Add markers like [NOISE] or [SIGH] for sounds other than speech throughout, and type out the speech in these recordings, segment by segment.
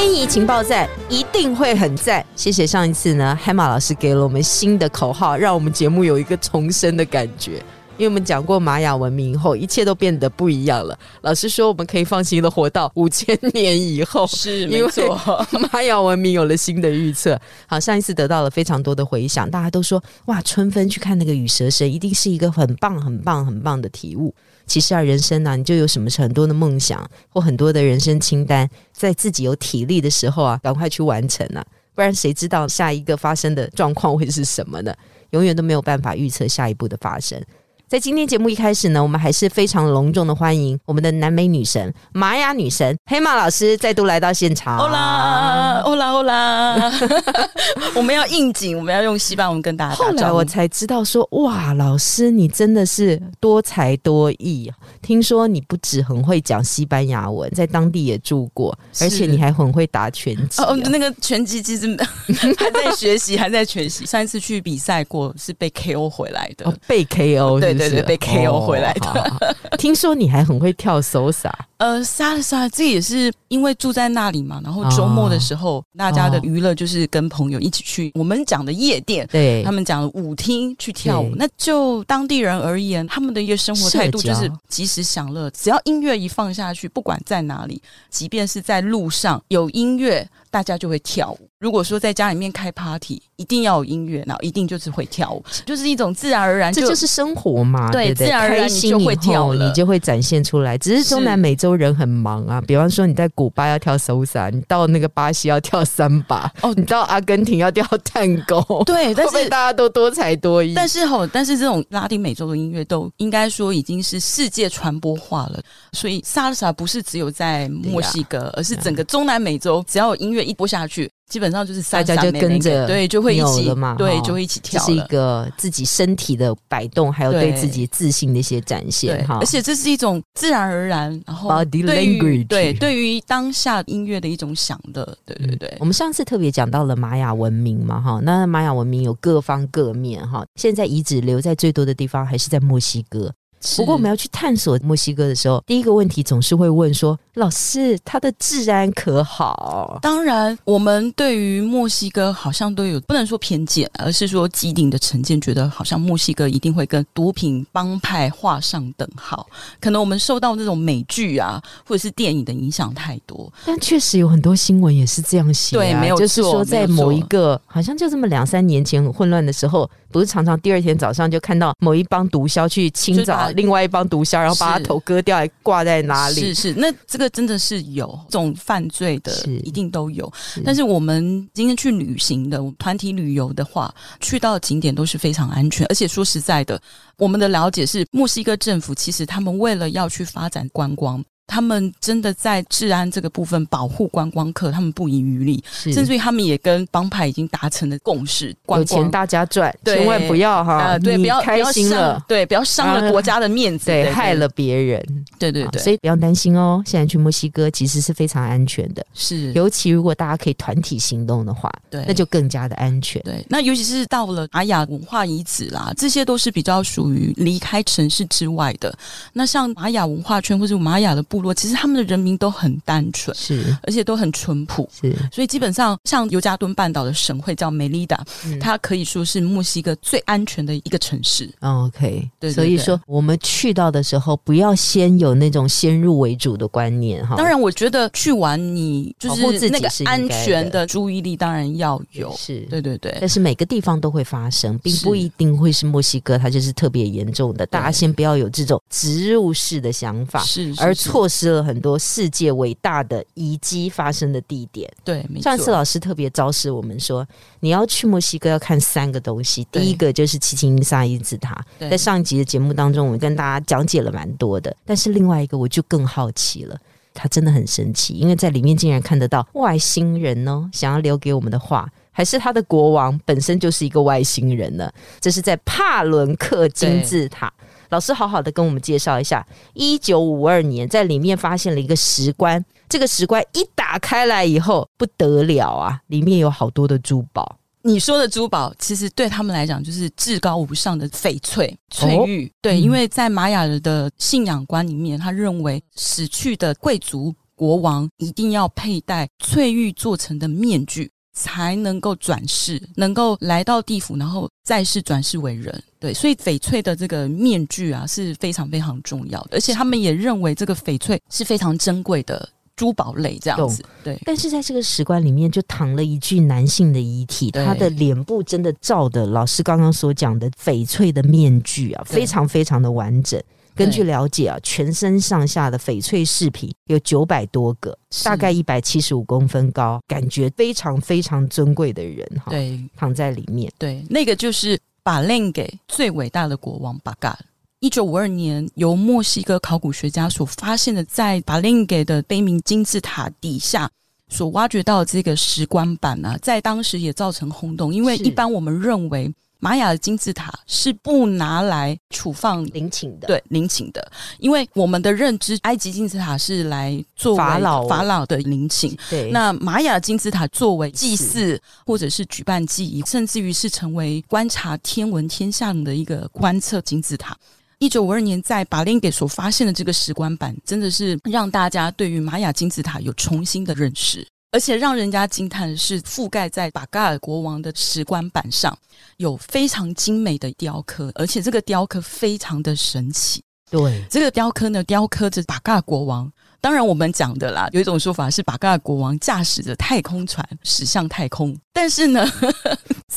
天意情报站一定会很赞。谢谢上一次呢，海马老师给了我们新的口号，让我们节目有一个重生的感觉。因为我们讲过玛雅文明后，一切都变得不一样了。老师说，我们可以放心的活到五千年以后，是没错。玛雅文明有了新的预测。好，上一次得到了非常多的回响，大家都说哇，春分去看那个羽蛇神，一定是一个很棒、很棒、很棒的体悟。其实啊，人生呢，你就有什么很多的梦想或很多的人生清单，在自己有体力的时候啊，赶快去完成啊，不然谁知道下一个发生的状况会是什么呢？永远都没有办法预测下一步的发生。在今天节目一开始呢，我们还是非常隆重的欢迎我们的南美女神玛雅女神黑马老师再度来到现场。欧啦，欧啦！[LAUGHS] 我们要应景，我们要用西班牙文跟大家后来我才知道说，哇，老师你真的是多才多艺。听说你不止很会讲西班牙文，在当地也住过，而且你还很会打拳击。哦，那个拳击其实还在学习，还在学习。上一次去比赛过，是被 KO 回来的。被 KO 对。对对，被 KO 回来的。听说你还很会跳 s a。呃，撒了撒，这也是因为住在那里嘛。然后周末的时候，大家的娱乐就是跟朋友一起去我们讲的夜店，对他们讲的舞厅去跳舞。那就当地人而言，他们的一个生活态度就是及时享乐，只要音乐一放下去，不管在哪里，即便是在路上有音乐。大家就会跳舞。如果说在家里面开 party，一定要有音乐，然后一定就是会跳舞，就是一种自然而然，这就是生活嘛。对，自然而然你就会跳你就会展现出来。只是中南美洲人很忙啊，比方说你在古巴要跳 salsa，你到那个巴西要跳三把，哦，你到阿根廷要跳探戈。对，但是大家都多才多艺。但是吼，但是这种拉丁美洲的音乐都应该说已经是世界传播化了，所以 salsa 不是只有在墨西哥，而是整个中南美洲，只要有音乐。一播下去，基本上就是大家就跟着，对，就会一起了嘛，对，就会一起跳。这是一个自己身体的摆动，还有对自己自信的一些展现哈。而且这是一种自然而然，然后对于对对于当下音乐的一种想的，对对对。我们上次特别讲到了玛雅文明嘛，哈，那玛雅文明有各方各面哈。现在遗址留在最多的地方还是在墨西哥。不过我们要去探索墨西哥的时候，第一个问题总是会问说：“老师，它的治安可好？”当然，我们对于墨西哥好像都有不能说偏见，而是说既定的成见，觉得好像墨西哥一定会跟毒品帮派画上等号。可能我们受到那种美剧啊，或者是电影的影响太多，但确实有很多新闻也是这样写。对，没有就是说在某一个好像就这么两三年前很混乱的时候，不是常常第二天早上就看到某一帮毒枭去清剿。另外一帮毒枭，然后把他头割掉，还挂在哪里？是是，那这个真的是有这种犯罪的，一定都有。但是我们今天去旅行的团体旅游的话，去到景点都是非常安全。而且说实在的，我们的了解是，墨西哥政府其实他们为了要去发展观光。他们真的在治安这个部分保护观光客，他们不遗余力，甚至于他们也跟帮派已经达成了共识：有钱大家赚，千万不要哈，对，不要开心了，对，不要伤了国家的面子，对，害了别人，对对对，所以不要担心哦。现在去墨西哥其实是非常安全的，是，尤其如果大家可以团体行动的话，对，那就更加的安全。对，那尤其是到了玛雅文化遗址啦，这些都是比较属于离开城市之外的。那像玛雅文化圈或者玛雅的部落，其实他们的人。民都很单纯，是，而且都很淳朴，是，所以基本上像尤加敦半岛的省会叫梅利达，它可以说是墨西哥最安全的一个城市。OK，对，所以说我们去到的时候，不要先有那种先入为主的观念哈。当然，我觉得去玩你就是那个安全的注意力当然要有，是对对对。但是每个地方都会发生，并不一定会是墨西哥，它就是特别严重的。大家先不要有这种植入式的想法，是而错失了很多。世界伟大的遗迹发生的地点，对，上次老师特别昭示我们说，你要去墨西哥要看三个东西。第一个就是奇琴伊萨金字塔，在上一集的节目当中，我们跟大家讲解了蛮多的。但是另外一个，我就更好奇了，他真的很神奇，因为在里面竟然看得到外星人呢，想要留给我们的话，还是他的国王本身就是一个外星人呢？这是在帕伦克金字塔。老师好好的跟我们介绍一下，一九五二年在里面发现了一个石棺，这个石棺一打开来以后不得了啊，里面有好多的珠宝。你说的珠宝，其实对他们来讲就是至高无上的翡翠、翠玉。对，因为在玛雅人的信仰观里面，他认为死去的贵族国王一定要佩戴翠玉做成的面具，才能够转世，能够来到地府，然后再世转世为人。对，所以翡翠的这个面具啊是非常非常重要的，而且他们也认为这个翡翠是非常珍贵的。珠宝类这样子，对。但是在这个石棺里面，就躺了一具男性的遗体，他的脸部真的照的老师刚刚所讲的翡翠的面具啊，非常非常的完整。根据了解啊，全身上下的翡翠饰品有九百多个，大概一百七十五公分高，感觉非常非常尊贵的人哈。对，躺在里面，对，那个就是把令给最伟大的国王巴嘎。一九五二年，由墨西哥考古学家所发现的，在巴林给的碑铭金字塔底下所挖掘到的这个石棺板呢，在当时也造成轰动。因为一般我们认为玛雅的金字塔是不拿来处放陵寝的，对陵寝的，因为我们的认知，埃及金字塔是来作为法老法老的陵寝，对。那玛雅金字塔作为祭祀或者是举办祭仪，甚至于是成为观察天文天象的一个观测金字塔。一九五二年，在巴林给所发现的这个石棺板，真的是让大家对于玛雅金字塔有重新的认识。而且让人家惊叹的是，覆盖在巴嘎尔国王的石棺板上有非常精美的雕刻，而且这个雕刻非常的神奇。对，这个雕刻呢，雕刻着巴嘎尔国王。当然，我们讲的啦，有一种说法是巴嘎尔国王驾驶着太空船驶向太空。但是呢，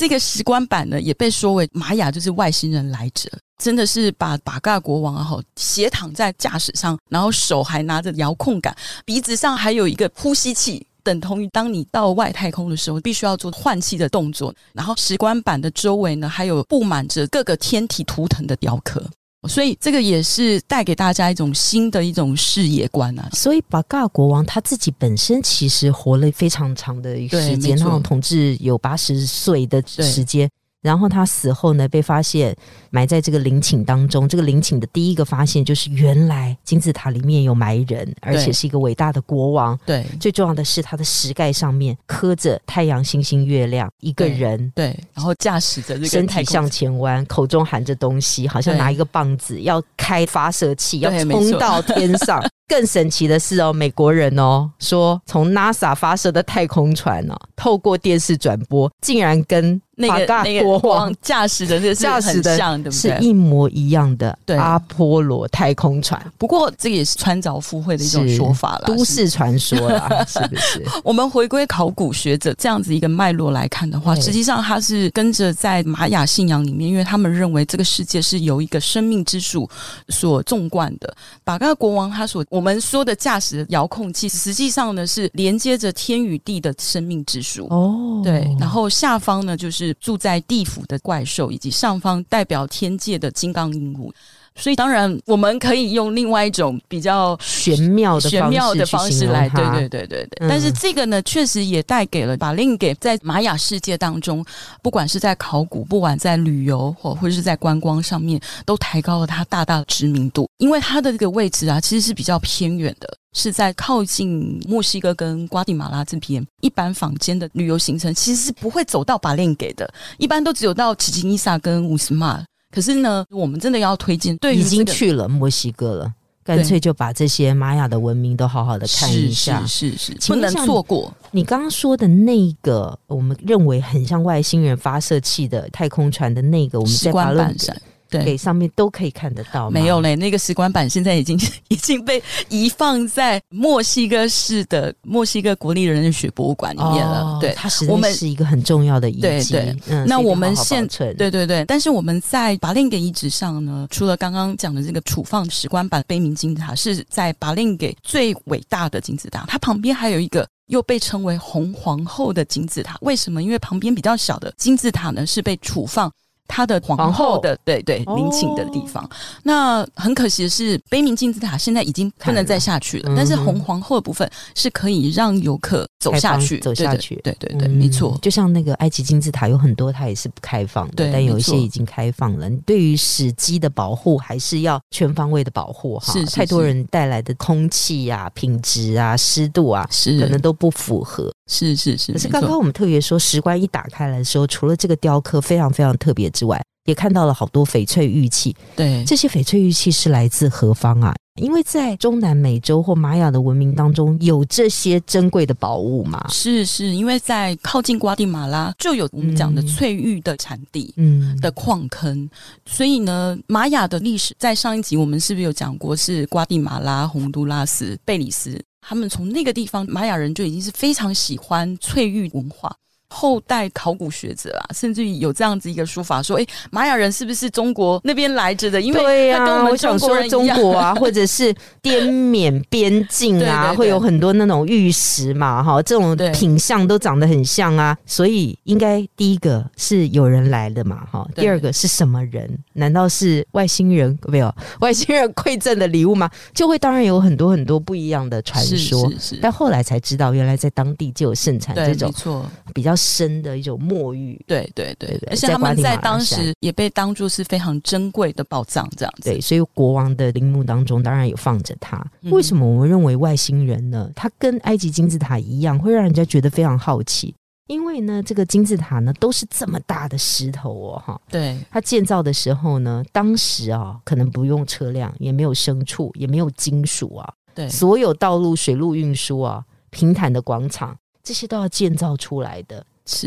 这个石棺板呢，也被说为玛雅就是外星人来者。真的是把巴嘎国王啊，斜躺在驾驶上，然后手还拿着遥控杆，鼻子上还有一个呼吸器，等同于当你到外太空的时候，必须要做换气的动作。然后石棺板的周围呢，还有布满着各个天体图腾的雕刻，所以这个也是带给大家一种新的一种视野观啊。所以巴嘎国王他自己本身其实活了非常长的一个时间，那种统治有八十岁的时间。然后他死后呢，被发现埋在这个陵寝当中。这个陵寝的第一个发现就是，原来金字塔里面有埋人，而且是一个伟大的国王。对，最重要的是，他的石盖上面刻着太阳、星星、月亮，一个人。对，然后驾驶着这个身体向前弯，口中含着东西，好像拿一个棒子要开发射器，要冲到天上。[LAUGHS] 更神奇的是哦，美国人哦说，从 NASA 发射的太空船呢，透过电视转播，竟然跟。那个那个国王驾驶的这驾驶的像，对不对？是一模一样的阿波罗太空船。不过这个也是穿凿附会的一种说法了，都市传说啦，[LAUGHS] 是不是？我们回归考古学者这样子一个脉络来看的话，实际上它是跟着在玛雅信仰里面，因为他们认为这个世界是由一个生命之树所纵贯的。巴嘎国王他所我们说的驾驶遥控器，实际上呢是连接着天与地的生命之树。哦，对，然后下方呢就。是住在地府的怪兽，以及上方代表天界的金刚鹦鹉。所以，当然我们可以用另外一种比较玄妙的玄妙的方式来，对对对对对。但是这个呢，确实也带给了把令给在玛雅世界当中，不管是在考古，不管在旅游或或者是在观光上面，都抬高了它大大的知名度。因为它的这个位置啊，其实是比较偏远的，是在靠近墨西哥跟瓜地马拉这边。一般坊间的旅游行程其实是不会走到把令给的，一般都只有到奇琴伊萨跟乌斯马。可是呢，我们真的要推荐，对，已经去了墨西哥了，干脆就把这些玛雅的文明都好好的看一下，是是是，不能错过。你刚刚说的那个，我们认为很像外星人发射器的太空船的那个，我们在巴伦山。给上面都可以看得到，没有嘞。那个石棺板现在已经 [LAUGHS] 已经被移放在墨西哥市的墨西哥国立人类学博物馆里面了。对，它实在是一个很重要的遗迹。嗯，那我们现对对对，但是我们在巴令给遗址上呢，除了刚刚讲的这个处放石棺板悲鸣金字塔是在巴令给最伟大的金字塔，它旁边还有一个又被称为红皇后的金字塔。为什么？因为旁边比较小的金字塔呢是被处放。他的皇后的对对陵寝的地方。那很可惜的是，悲鸣金字塔现在已经不能再下去了，但是红皇后的部分是可以让游客走下去，走下去。对对对，没错。就像那个埃及金字塔，有很多它也是不开放的，但有一些已经开放了。对于史迹的保护，还是要全方位的保护哈。是太多人带来的空气啊、品质啊、湿度啊，是可能都不符合。是是是。可是刚刚我们特别说，石棺一打开来的时候，除了这个雕刻非常非常特别之外，也看到了好多翡翠玉器。对，这些翡翠玉器是来自何方啊？因为在中南美洲或玛雅的文明当中，有这些珍贵的宝物嘛？是是，因为在靠近瓜地马拉就有我们讲的翠玉的产地，嗯，的矿坑，所以呢，玛雅的历史在上一集我们是不是有讲过？是瓜地马拉、洪都拉斯、贝里斯，他们从那个地方，玛雅人就已经是非常喜欢翠玉文化。后代考古学者啊，甚至于有这样子一个说法，说：“哎，玛雅人是不是中国那边来着的？因为他跟我们中国人中国啊，[LAUGHS] 或者是滇缅边境啊，会有很多那种玉石嘛，哈，这种品相都长得很像啊，所以应该第一个是有人来的嘛，哈，第二个是什么人？难道是外星人？没有 [LAUGHS] 外星人馈赠的礼物吗？就会当然有很多很多不一样的传说，但后来才知道，原来在当地就有盛产这种错比较。深的一种墨玉，对对对对，而且他们在当时也被当作是非常珍贵的宝藏，这样子。对，所以国王的陵墓当中当然有放着它。为什么我们认为外星人呢？它跟埃及金字塔一样，会让人家觉得非常好奇。因为呢，这个金字塔呢都是这么大的石头哦，哈。对，它建造的时候呢，当时啊可能不用车辆，也没有牲畜，也没有金属啊。对，所有道路、水路运输啊，平坦的广场，这些都要建造出来的。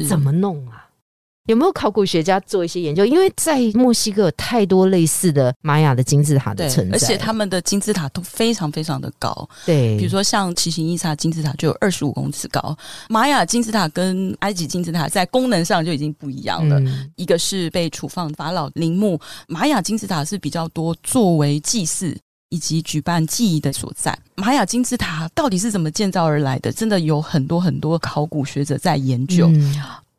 怎么弄啊？有没有考古学家做一些研究？因为在墨西哥有太多类似的玛雅的金字塔的存在，而且他们的金字塔都非常非常的高。对，比如说像奇形异沙金字塔就有二十五公尺高。玛雅金字塔跟埃及金字塔在功能上就已经不一样了。一个是被处放法老陵墓，玛雅金字塔是比较多作为祭祀。以及举办记忆的所在，玛雅金字塔到底是怎么建造而来的？真的有很多很多考古学者在研究。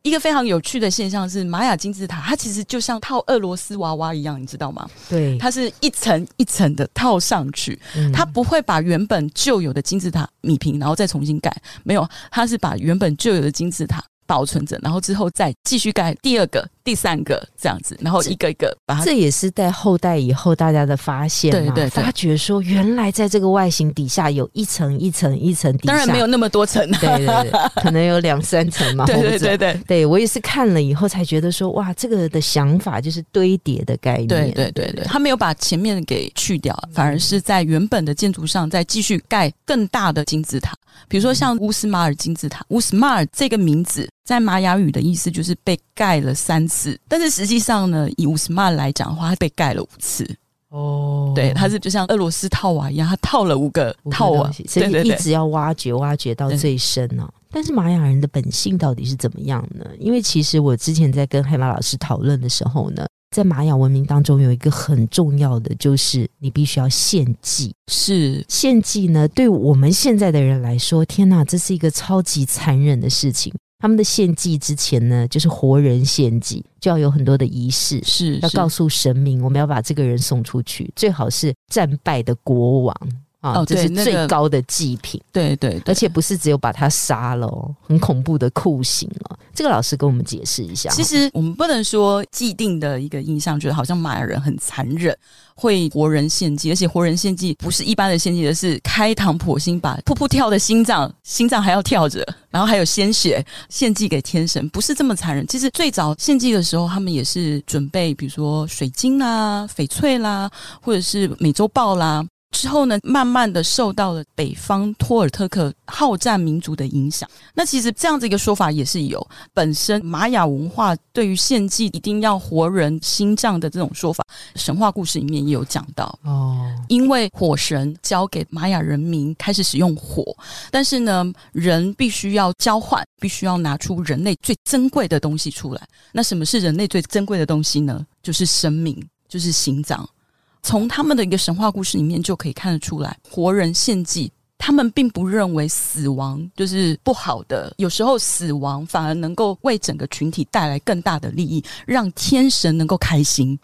一个非常有趣的现象是，玛雅金字塔它其实就像套俄罗斯娃娃一样，你知道吗？对，它是一层一层的套上去，它不会把原本就有的金字塔米平，然后再重新盖。没有，它是把原本就有的金字塔保存着，然后之后再继续盖第二个。第三个这样子，然后一个一个把它，这也是在后代以后大家的发现嘛？对对，发觉说原来在这个外形底下有一层一层一层，当然没有那么多层，对对对，[LAUGHS] 可能有两三层嘛。对对对对，对我也是看了以后才觉得说哇，这个的想法就是堆叠的概念。对对对对，他没有把前面给去掉，反而是在原本的建筑上再继续盖更大的金字塔，比如说像乌斯马尔金字塔，乌斯马尔这个名字在玛雅语的意思就是被盖了三次。但是实际上呢，以乌斯曼来讲的话，它被盖了五次。哦，对，它是就像俄罗斯套娃一样，它套了五个套娃，所以一直要挖掘，挖掘到最深呢。但是玛雅人的本性到底是怎么样呢？因为其实我之前在跟黑马老师讨论的时候呢，在玛雅文明当中有一个很重要的，就是你必须要献祭。是献祭呢，对我们现在的人来说，天哪，这是一个超级残忍的事情。他们的献祭之前呢，就是活人献祭，就要有很多的仪式，是要告诉神明，我们要把这个人送出去，最好是战败的国王。啊，这是最高的祭品，对对，而且不是只有把他杀了，很恐怖的酷刑哦。这个老师跟我们解释一下。其实我们不能说既定的一个印象，觉得好像玛雅人很残忍，会活人献祭，而且活人献祭不是一般的献祭，而是开膛破心，把噗噗跳的心脏，心脏还要跳着，然后还有鲜血献祭给天神，不是这么残忍。其实最早献祭的时候，他们也是准备，比如说水晶啦、翡翠啦，或者是美洲豹啦。之后呢，慢慢的受到了北方托尔特克好战民族的影响。那其实这样子一个说法也是有，本身玛雅文化对于献祭一定要活人心脏的这种说法，神话故事里面也有讲到哦。因为火神交给玛雅人民开始使用火，但是呢，人必须要交换，必须要拿出人类最珍贵的东西出来。那什么是人类最珍贵的东西呢？就是生命，就是心脏。从他们的一个神话故事里面就可以看得出来，活人献祭。他们并不认为死亡就是不好的，有时候死亡反而能够为整个群体带来更大的利益，让天神能够开心。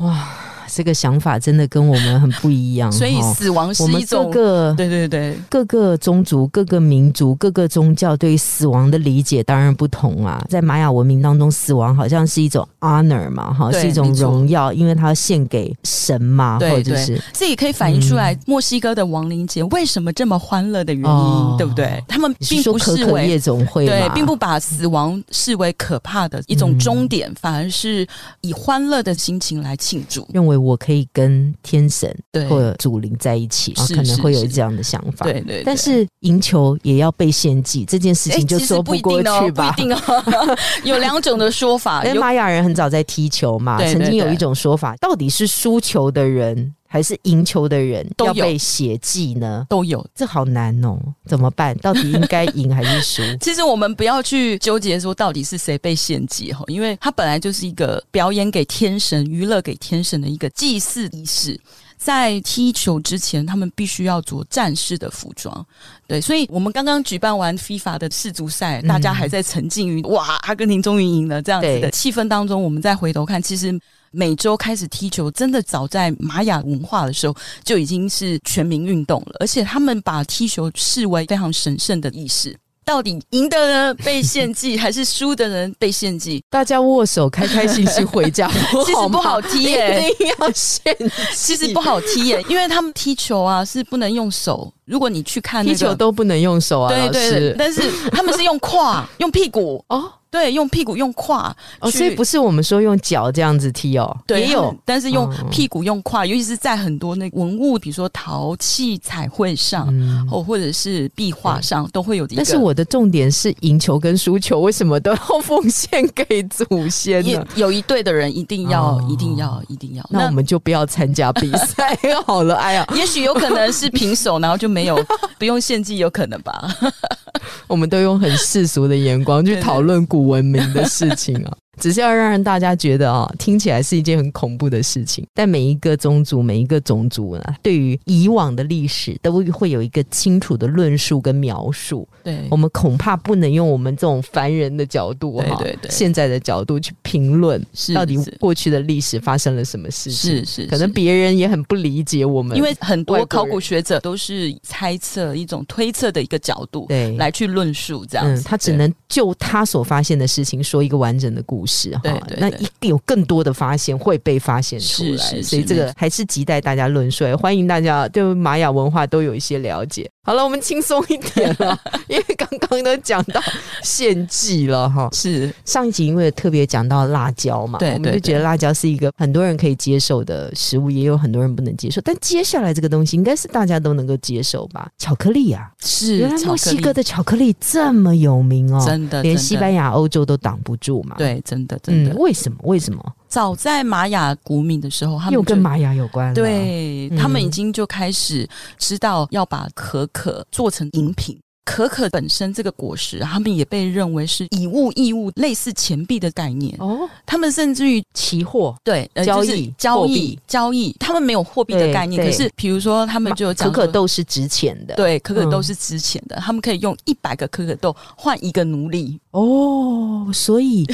哇，[LAUGHS] 这个想法真的跟我们很不一样。[LAUGHS] 所以死亡是一种各个对对对各个宗族、各个民族、各个宗教对死亡的理解当然不同啊。在玛雅文明当中，死亡好像是一种 honor 嘛，哈，是一种荣耀，因为它献给神嘛，或者是这也可以反映出来墨西哥的亡灵节为什么这么欢乐的原因，对不对？他们并不视为夜总会，对，并不把死亡视为可怕的一种终点，反而是以欢乐的。心情来庆祝，认为我可以跟天神或者祖灵在一起，可能会有这样的想法。对对，但是赢球也要被献祭，这件事情就说不过去吧？不一定哦，[LAUGHS] 有两种的说法。因为玛雅人很早在踢球嘛，曾经有一种说法，到底是输球的人。还是赢球的人要被血祭呢？都有，这好难哦，怎么办？到底应该赢还是输？[LAUGHS] 其实我们不要去纠结说到底是谁被献祭哈，因为它本来就是一个表演给天神、娱乐给天神的一个祭祀仪式。在踢球之前，他们必须要着战士的服装。对，所以我们刚刚举办完 FIFA 的世足赛，大家还在沉浸于哇，阿根廷终于赢了这样子的气氛当中，我们再回头看，其实。每周开始踢球，真的早在玛雅文化的时候就已经是全民运动了，而且他们把踢球视为非常神圣的仪式。到底赢的人被献祭，[LAUGHS] 还是输的人被献祭？大家握手，开开心心回家。[LAUGHS] 其实不好踢耶，一定要献。其实不好踢耶，因为他们踢球啊是不能用手。如果你去看踢球都不能用手啊，对对，但是 [LAUGHS] 他们是用胯、[LAUGHS] 用屁股哦。对，用屁股用胯哦，所以不是我们说用脚这样子踢哦，也有，但是用屁股用胯，尤其是在很多那文物，比如说陶器彩绘上，哦或者是壁画上，都会有。但是我的重点是赢球跟输球，为什么都要奉献给祖先呢？有一队的人一定要，一定要，一定要，那我们就不要参加比赛 [LAUGHS] 好了。哎呀，也许有可能是平手，然后就没有 [LAUGHS] 不用献祭，有可能吧。[LAUGHS] 我们都用很世俗的眼光去讨论古。文明的事情啊。只是要让大家觉得啊，听起来是一件很恐怖的事情。但每一个宗族、每一个种族呢，对于以往的历史都会有一个清楚的论述跟描述。对，我们恐怕不能用我们这种凡人的角度哈，对对现在的角度去评论到底过去的历史发生了什么事情。是是，可能别人也很不理解我们，因为很多考古学者都是猜测一种推测的一个角度，对，来去论述这样子。他只能就他所发现的事情说一个完整的故事。是哈，那一定有更多的发现会被发现出来，所以这个还是亟待大家论述。欢迎大家对玛雅文化都有一些了解。好了，我们轻松一点了，[LAUGHS] 因为刚刚都讲到献祭了哈。是上一集因为特别讲到辣椒嘛，对，我们就觉得辣椒是一个很多人可以接受的食物，也有很多人不能接受。但接下来这个东西应该是大家都能够接受吧？巧克力啊，是原来墨西哥的巧克力这么有名哦，真的，连西班牙、欧洲都挡不住嘛。对，真的，真的，为什么？为什么？早在玛雅古敏的时候，他们又跟玛雅有关。对他们已经就开始知道要把可可做成饮品。可可本身这个果实，他们也被认为是以物易物，类似钱币的概念。哦，他们甚至于期货对交易交易交易，他们没有货币的概念。可是，比如说他们就讲可可豆是值钱的，对，可可豆是值钱的，他们可以用一百个可可豆换一个奴隶。哦，所以。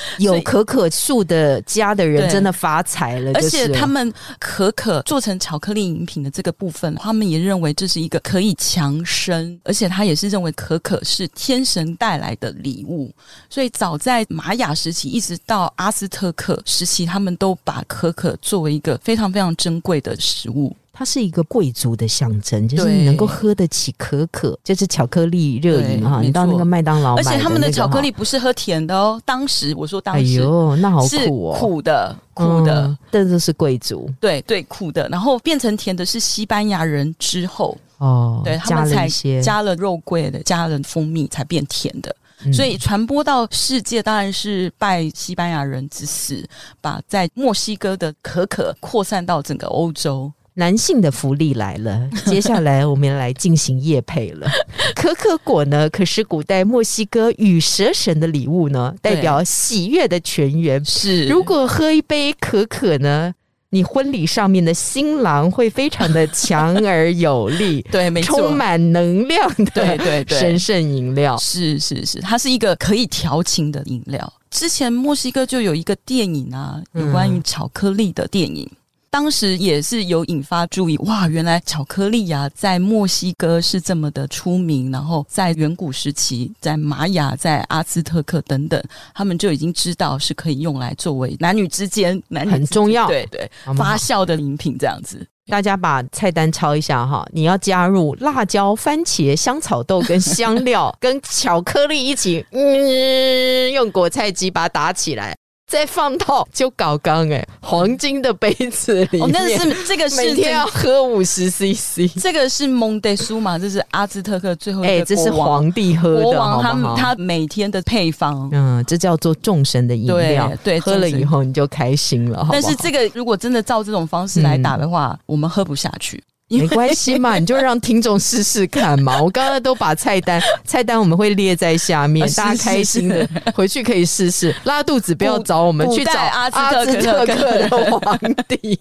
[LAUGHS] 有可可树的家的人真的发财了，而且他们可可做成巧克力饮品的这个部分，他们也认为这是一个可以强身，而且他也是认为可可是天神带来的礼物，所以早在玛雅时期一直到阿斯特克时期，他们都把可可作为一个非常非常珍贵的食物。它是一个贵族的象征，就是你能够喝得起可可，就是巧克力热饮哈。你到那个麦当劳，而且他们的巧克力不是喝甜的哦。当时我说当时，哎呦，那好苦哦，苦的，苦的，这都是贵族。对对，苦的，然后变成甜的是西班牙人之后哦，对他们才加了肉桂的，加了蜂蜜才变甜的。所以传播到世界，当然是拜西班牙人之死，把在墨西哥的可可扩散到整个欧洲。男性的福利来了，[LAUGHS] 接下来我们来进行夜配了。[LAUGHS] 可可果呢，可是古代墨西哥羽蛇神的礼物呢，代表喜悦的泉源。是，如果喝一杯可可呢，你婚礼上面的新郎会非常的强而有力，[LAUGHS] 对，没错，充满能量的，对对对，神圣饮料，是是是，它是一个可以调情的饮料。之前墨西哥就有一个电影啊，有关于巧克力的电影。当时也是有引发注意，哇，原来巧克力呀，在墨西哥是这么的出名，然后在远古时期，在玛雅、在阿兹特克等等，他们就已经知道是可以用来作为男女之间男女很重要，对对，发酵的饮品这样子。大家把菜单抄一下哈，你要加入辣椒、番茄、香草豆跟香料跟巧克力一起，嗯，用果菜机把它打起来。再放到就搞缸哎，黄金的杯子里面，那是这个是每天要喝五十 CC，这个是蒙德苏嘛，这是阿兹特克最后哎，这是皇帝喝的，国王他他每天的配方，嗯，这叫做众神的饮料，对，喝了以后你就开心了。但是这个如果真的照这种方式来打的话，我们喝不下去。没关系嘛，你就让听众试试看嘛。[LAUGHS] 我刚刚都把菜单菜单我们会列在下面，大家开心的 [LAUGHS] 回去可以试试。拉肚子不要找我们去找阿兹特克的 [LAUGHS] 皇帝，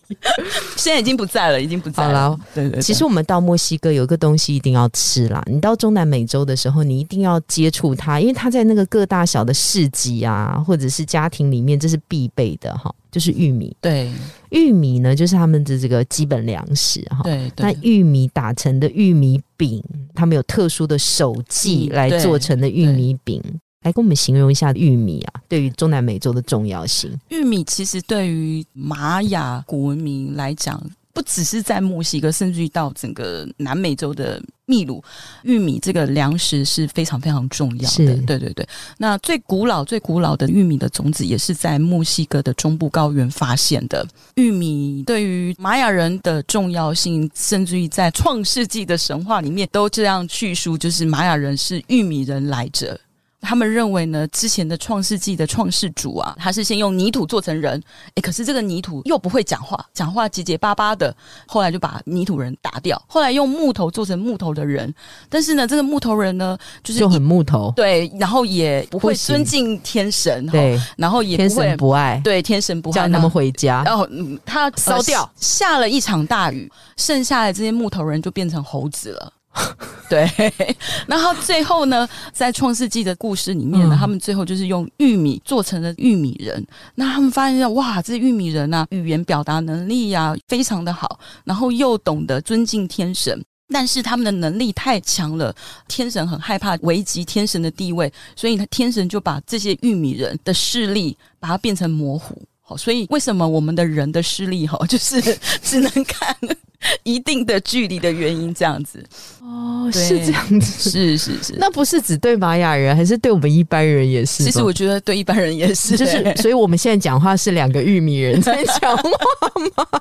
现在已经不在了，已经不在了。对对，其实我们到墨西哥有一个东西一定要吃啦。你到中南美洲的时候，你一定要接触它，因为它在那个各大小的市集啊，或者是家庭里面，这是必备的哈。就是玉米，对，玉米呢，就是他们的这个基本粮食哈。对，那玉米打成的玉米饼，他们有特殊的手技来做成的玉米饼，来跟我们形容一下玉米啊，对于中南美洲的重要性。玉米其实对于玛雅古文明来讲。不只是在墨西哥，甚至于到整个南美洲的秘鲁，玉米这个粮食是非常非常重要的。对对对。那最古老、最古老的玉米的种子，也是在墨西哥的中部高原发现的。玉米对于玛雅人的重要性，甚至于在创世纪的神话里面都这样叙述，就是玛雅人是玉米人来着。他们认为呢，之前的创世纪的创世主啊，他是先用泥土做成人，诶，可是这个泥土又不会讲话，讲话结结巴巴的，后来就把泥土人打掉，后来用木头做成木头的人，但是呢，这个木头人呢，就是就很木头，对，然后也不会尊敬天神，对，然后也天神不爱，对，天神不爱，叫他们回家，然后他烧掉，下了一场大雨，剩下的这些木头人就变成猴子了。[LAUGHS] 对，然后最后呢，在创世纪的故事里面呢，他们最后就是用玉米做成了玉米人。那他们发现，哇，这玉米人啊，语言表达能力呀非常的好，然后又懂得尊敬天神，但是他们的能力太强了，天神很害怕危及天神的地位，所以天神就把这些玉米人的势力把它变成模糊。好，所以为什么我们的人的视力哈，[LAUGHS] 就是 [LAUGHS] 只能看一定的距离的原因，这样子哦，是这样子，是是是，那不是只对玛雅人，还是对我们一般人也是？其实我觉得对一般人也是，就是，所以我们现在讲话是两个玉米人在讲话吗？[LAUGHS]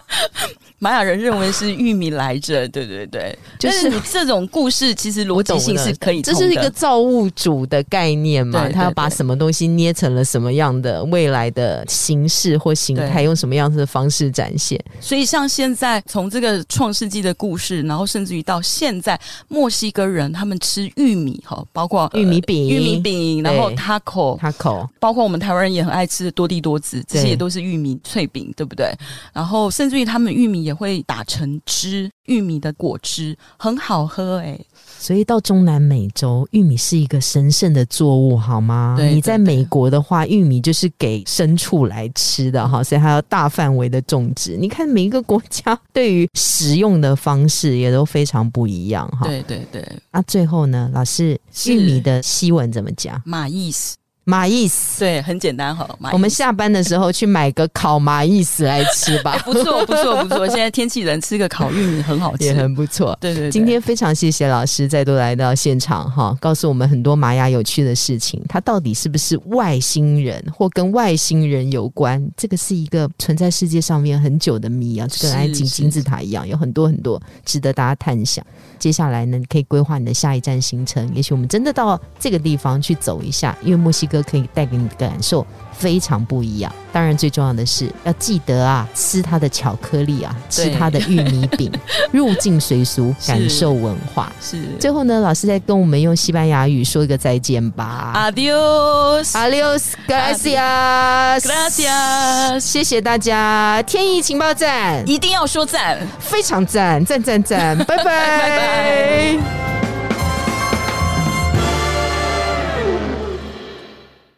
玛雅人认为是玉米来着，对对对，就是你这种故事其实逻辑性是可以，这是一个造物主的概念嘛？他要把什么东西捏成了什么样的未来的形式或形态，用什么样子的方式展现？所以像现在从这个创世纪的故事，然后甚至于到现在，墨西哥人他们吃玉米哈，包括玉米饼、玉米饼，然后 taco taco，包括我们台湾人也很爱吃的多地多子，这些也都是玉米脆饼，对不对？然后甚至于他们玉米。也会打成汁，玉米的果汁很好喝哎，所以到中南美洲，玉米是一个神圣的作物，好吗？你在美国的话，玉米就是给牲畜来吃的哈，所以它要大范围的种植。你看每一个国家对于食用的方式也都非常不一样哈。对对对，那最后呢，老师，玉米的西文怎么讲？马意思。马意思对，很简单哈。我们下班的时候去买个烤马意思来吃吧。不错，不错，不错。[LAUGHS] 现在天气冷，吃个烤玉米很好吃，也很不错。对对。今天非常谢谢老师再度来到现场哈，告诉我们很多玛雅有趣的事情。它到底是不是外星人或跟外星人有关？这个是一个存在世界上面很久的谜啊，就跟埃及金字塔一样，有很多很多值得大家探想。接下来呢，可以规划你的下一站行程。也许我们真的到这个地方去走一下，因为墨西哥。歌可以带给你的感受非常不一样。当然，最重要的是要记得啊，吃它的巧克力啊，吃它的玉米饼，[LAUGHS] 入境随俗，感受文化。是。最后呢，老师再跟我们用西班牙语说一个再见吧。Adios，Adios，Gracias，Gracias，谢谢大家。天意情报站一定要说赞，非常赞，赞赞赞，拜拜，[LAUGHS] 拜拜。